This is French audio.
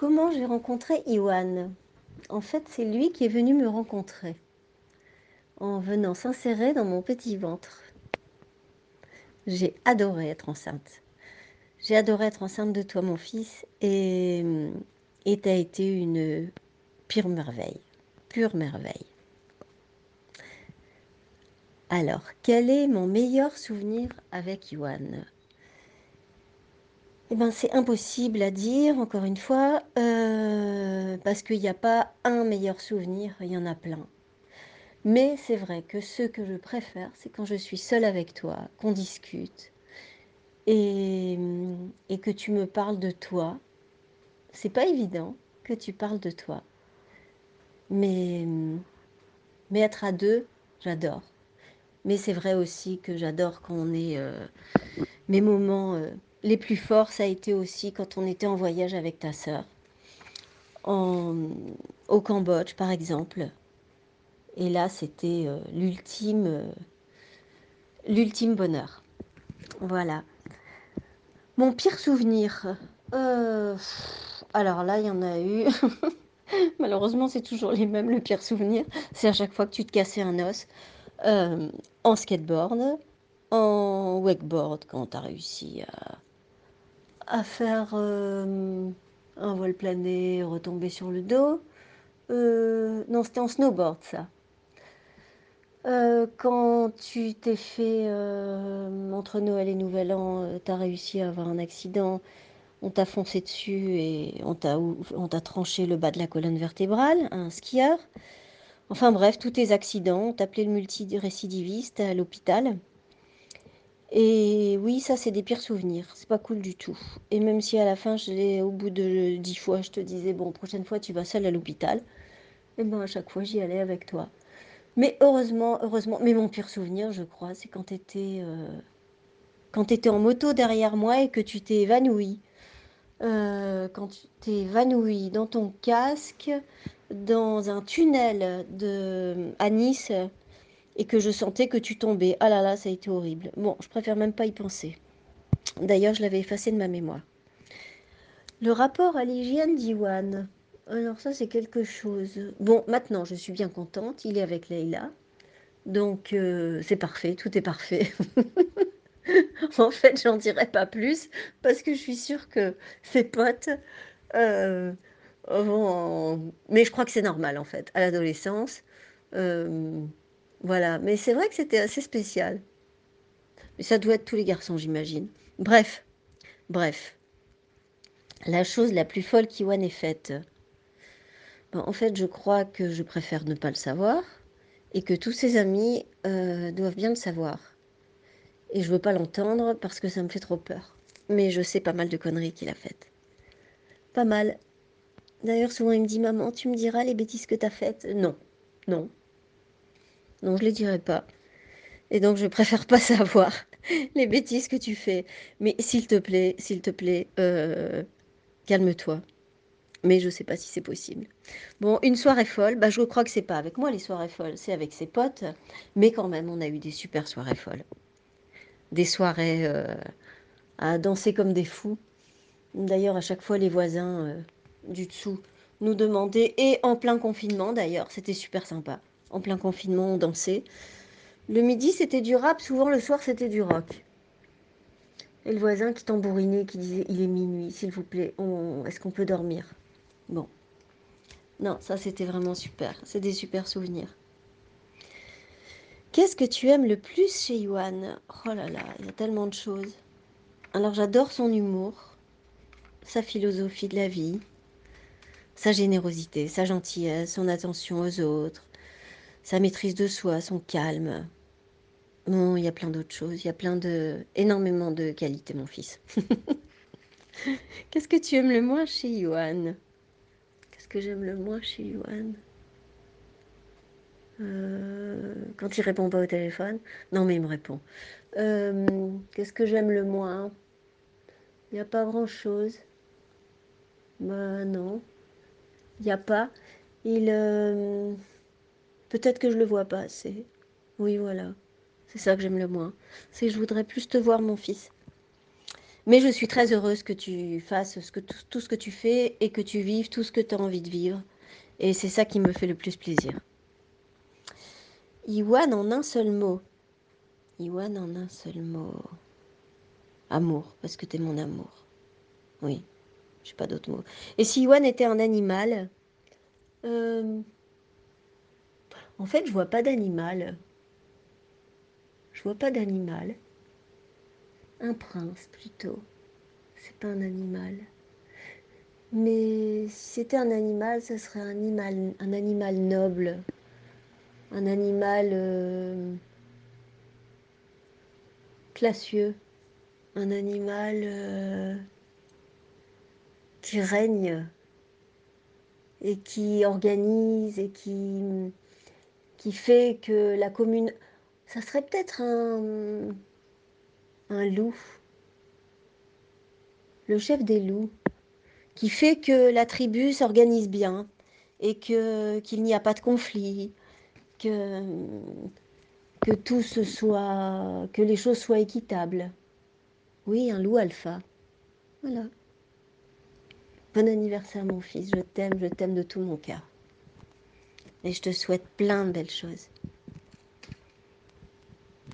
comment j'ai rencontré Iwan En fait, c'est lui qui est venu me rencontrer en venant s'insérer dans mon petit ventre. J'ai adoré être enceinte. J'ai adoré être enceinte de toi, mon fils, et tu as été une pure merveille, pure merveille. Alors, quel est mon meilleur souvenir avec Iwan? Eh ben, c'est impossible à dire, encore une fois, euh, parce qu'il n'y a pas un meilleur souvenir, il y en a plein. Mais c'est vrai que ce que je préfère, c'est quand je suis seule avec toi, qu'on discute et, et que tu me parles de toi. C'est pas évident que tu parles de toi. Mais, mais être à deux, j'adore. Mais c'est vrai aussi que j'adore quand on est euh, mes moments. Euh, les plus forts, ça a été aussi quand on était en voyage avec ta sœur, au Cambodge par exemple. Et là, c'était euh, l'ultime, euh, l'ultime bonheur. Voilà. Mon pire souvenir. Euh, alors là, il y en a eu. Malheureusement, c'est toujours les mêmes, le pire souvenir. C'est à chaque fois que tu te cassais un os. en skateboard, en wakeboard, quand tu réussi à, à faire euh, un vol plané, retomber sur le dos. Euh, non, c'était en snowboard, ça. Euh, quand tu t'es fait entre Noël et Nouvel An, tu as réussi à avoir un accident, on t'a foncé dessus et on t'a tranché le bas de la colonne vertébrale, un skieur. Enfin bref, tous tes accidents, on t'appelait le multirécidiviste à l'hôpital. Et oui, ça, c'est des pires souvenirs. C'est pas cool du tout. Et même si à la fin, au bout de dix fois, je te disais, bon, prochaine fois, tu vas seule à l'hôpital. Et ben, à chaque fois, j'y allais avec toi. Mais heureusement, heureusement, mais mon pire souvenir, je crois, c'est quand tu étais, euh, en moto derrière moi et que tu t'es évanoui. Euh, quand tu t'es évanoui dans ton casque, dans un tunnel de, à Nice, et que je sentais que tu tombais. Ah là là, ça a été horrible. Bon, je préfère même pas y penser. D'ailleurs, je l'avais effacé de ma mémoire. Le rapport à l'hygiène d'Iwan. Alors ça, c'est quelque chose. Bon, maintenant, je suis bien contente. Il est avec Leïla. Donc, euh, c'est parfait. Tout est parfait. en fait, j'en dirai pas plus parce que je suis sûre que ses potes euh. Mais je crois que c'est normal, en fait, à l'adolescence. Euh, voilà, mais c'est vrai que c'était assez spécial. Mais ça doit être tous les garçons, j'imagine. Bref, bref. La chose la plus folle qu'Iwan ait faite. Ben, en fait, je crois que je préfère ne pas le savoir et que tous ses amis euh, doivent bien le savoir. Et je veux pas l'entendre parce que ça me fait trop peur. Mais je sais pas mal de conneries qu'il a faites. Pas mal. D'ailleurs, souvent il me dit Maman, tu me diras les bêtises que t'as faites Non, non, non, je ne les dirai pas. Et donc, je préfère pas savoir les bêtises que tu fais. Mais s'il te plaît, s'il te plaît, euh, calme-toi. Mais je ne sais pas si c'est possible. Bon, une soirée folle, bah, je crois que c'est pas avec moi les soirées folles, c'est avec ses potes. Mais quand même, on a eu des super soirées folles. Des soirées euh, à danser comme des fous. D'ailleurs, à chaque fois, les voisins euh, du dessous nous demandaient, et en plein confinement d'ailleurs, c'était super sympa en plein confinement, on dansait. Le midi, c'était du rap, souvent le soir, c'était du rock. Et le voisin qui tambourinait, qui disait Il est minuit, s'il vous plaît, est-ce qu'on peut dormir? Bon. Non, ça c'était vraiment super. C'est des super souvenirs. Qu'est-ce que tu aimes le plus chez Yuan Oh là là, il y a tellement de choses. Alors j'adore son humour, sa philosophie de la vie, sa générosité, sa gentillesse, son attention aux autres, sa maîtrise de soi, son calme. Bon, il y a plein d'autres choses, il y a plein de énormément de qualités mon fils. Qu'est-ce que tu aimes le moins chez Yuan Qu'est-ce que j'aime le moins chez Yuan euh, Quand il répond pas au téléphone? Non mais il me répond. Euh, qu'est-ce que j'aime le moins? Il n'y a pas grand-chose. Bah non. Il n'y a pas. Il... Euh, Peut-être que je le vois pas assez. Oui, voilà. C'est ça que j'aime le moins. C'est que je voudrais plus te voir, mon fils. Mais je suis très heureuse que tu fasses tout, ce que tu fais et que tu vives tout ce que tu as envie de vivre. Et c'est ça qui me fait le plus plaisir. Iwan en un seul mot. Iwan en un seul mot. Amour, parce que tu es mon amour. Oui, je pas d'autre mot. Et si Iwan était un animal euh, En fait, je vois pas d'animal. Je vois pas d'animal. Un prince plutôt. C'est pas un animal. Mais si c'était un animal, ce serait un animal, un animal noble. Un animal euh, classieux. Un animal euh, qui règne et qui organise et qui, qui fait que la commune... Ça serait peut-être un, loup, le chef des loups, qui fait que la tribu s'organise bien et que qu'il n'y a pas de conflit, que, que tout se soit, que les choses soient équitables. Oui, un loup alpha. Voilà. Bon anniversaire mon fils, je t'aime, je t'aime de tout mon cœur. Et je te souhaite plein de belles choses.